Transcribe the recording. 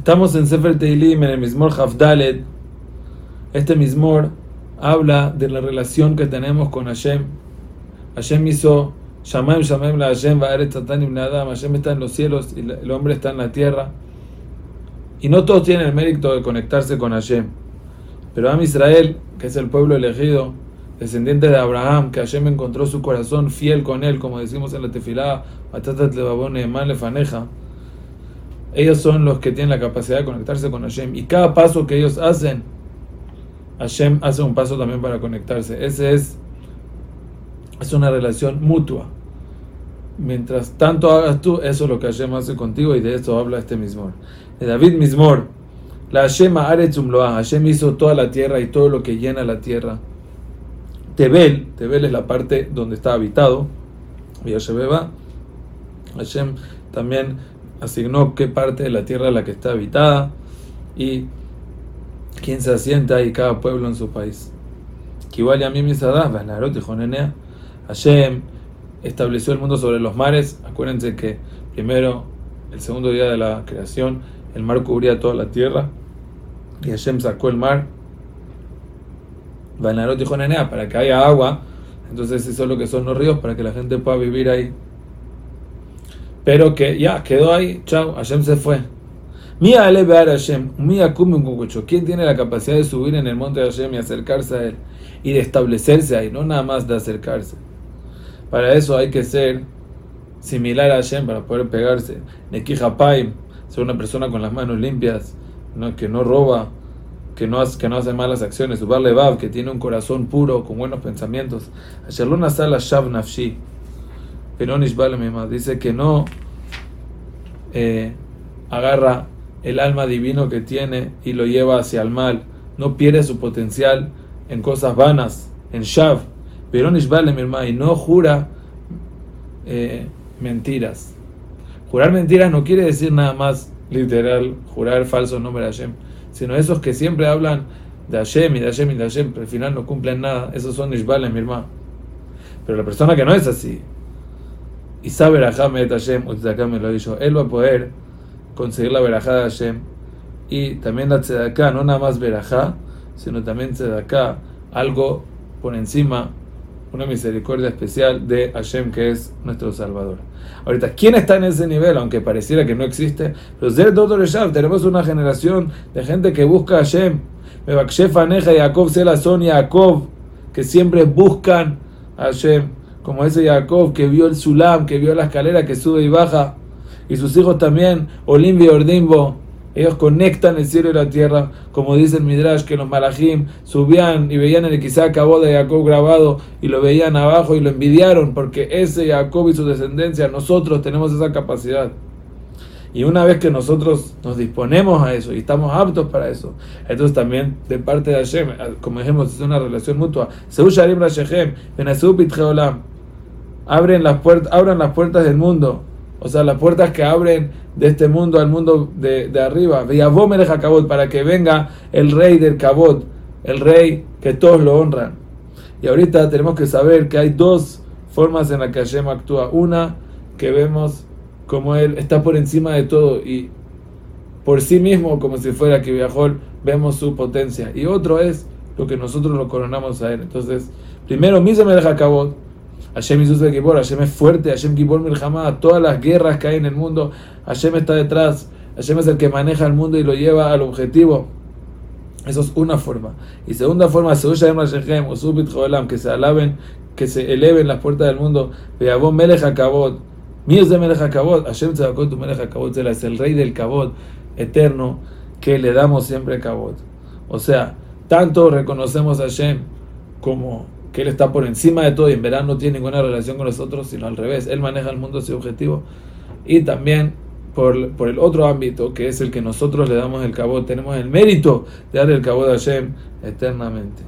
Estamos en Sefer Teilim, en el Mismor Hafdalet. Este Mismor habla de la relación que tenemos con Hashem. Hashem hizo Shamaim Shamaim la Hashem. Hashem está en los cielos y el hombre está en la tierra. Y no todos tienen el mérito de conectarse con Hashem. Pero Am Israel, que es el pueblo elegido, descendiente de Abraham, que Hashem encontró su corazón fiel con él, como decimos en la tefilá, Lefaneja, ellos son los que tienen la capacidad de conectarse con Hashem. Y cada paso que ellos hacen, Hashem hace un paso también para conectarse. Ese es, es una relación mutua. Mientras tanto hagas tú, eso es lo que Hashem hace contigo y de eso habla este Mismor. David Mismor, la Hashem Aretzumloa, Hashem hizo toda la tierra y todo lo que llena la tierra. Tebel, Tebel es la parte donde está habitado, Hashem también asignó qué parte de la tierra la que está habitada y quién se asienta y cada pueblo en su país. Hashem estableció el mundo sobre los mares. Acuérdense que primero, el segundo día de la creación, el mar cubría toda la tierra y Hashem sacó el mar. Para que haya agua. Entonces es lo que son los ríos, para que la gente pueda vivir ahí. Pero que ya quedó ahí, chao, Hashem se fue. Mía Hashem, ¿Quién tiene la capacidad de subir en el monte de Hashem y acercarse a él? Y de establecerse ahí, no nada más de acercarse. Para eso hay que ser similar a Hashem para poder pegarse. Nekihapaim, ser una persona con las manos limpias, ¿no? que no roba, que no, hace, que no hace malas acciones. Ubar que tiene un corazón puro, con buenos pensamientos. Asherluna Sala Shav Nafshi. Dice que no eh, agarra el alma divino que tiene y lo lleva hacia el mal. No pierde su potencial en cosas vanas, en Shav. Pero y no jura eh, mentiras. Jurar mentiras no quiere decir nada más literal, jurar falso nombre de Hashem, sino esos que siempre hablan de Hashem y de Hashem y de Hashem, pero al final no cumplen nada. Esos son Ishbal, mi hermano. Pero la persona que no es así, y sabe verajá me Hashem, me lo dicho, él va a poder conseguir la verajá de Hashem y también la tzedaká, no nada más verajá, sino también tzedaká, algo por encima, una misericordia especial de Hashem que es nuestro Salvador. Ahorita, ¿quién está en ese nivel? Aunque pareciera que no existe, pero tenemos una generación de gente que busca a Hashem, Mebakshef Aneja, Jacob, Sela, Sonia, Jacob, que siempre buscan a Hashem como ese Jacob que vio el Sulam, que vio la escalera que sube y baja, y sus hijos también, Olimbi y Ordimbo, ellos conectan el cielo y la tierra, como dice el Midrash, que los malajim subían y veían el quizá acabó de Jacob grabado y lo veían abajo y lo envidiaron, porque ese Jacob y su descendencia, nosotros tenemos esa capacidad. Y una vez que nosotros nos disponemos a eso y estamos aptos para eso, entonces también de parte de Hashem, como dijimos, es una relación mutua. Abren las, puertas, abran las puertas del mundo, o sea, las puertas que abren de este mundo al mundo de, de arriba. Para que venga el rey del Kabot, el rey que todos lo honran. Y ahorita tenemos que saber que hay dos formas en las que Hashem actúa. Una que vemos como Él está por encima de todo y por sí mismo, como si fuera que viajó, vemos su potencia. Y otro es lo que nosotros lo coronamos a Él. Entonces, primero, deja cabot. Hashem Isus de Hashem es fuerte, Hashem Kibor Mirjama, todas las guerras que hay en el mundo, Hashem está detrás, Hashem es el que maneja el mundo y lo lleva al objetivo. Eso es una forma. Y segunda forma, que se alaben, que se eleven las puertas del mundo. Melech Akabot, Mío es de Melech HaKavod, Hashem tu Melech HaKavod, es el rey del Kabod eterno que le damos siempre Kabod. O sea, tanto reconocemos a Hashem como que Él está por encima de todo y en verdad no tiene ninguna relación con nosotros, sino al revés, Él maneja el mundo su objetivo. Y también por, por, el otro ámbito, que es el que nosotros le damos el Kabod, tenemos el mérito de dar el Kabod a Hashem eternamente.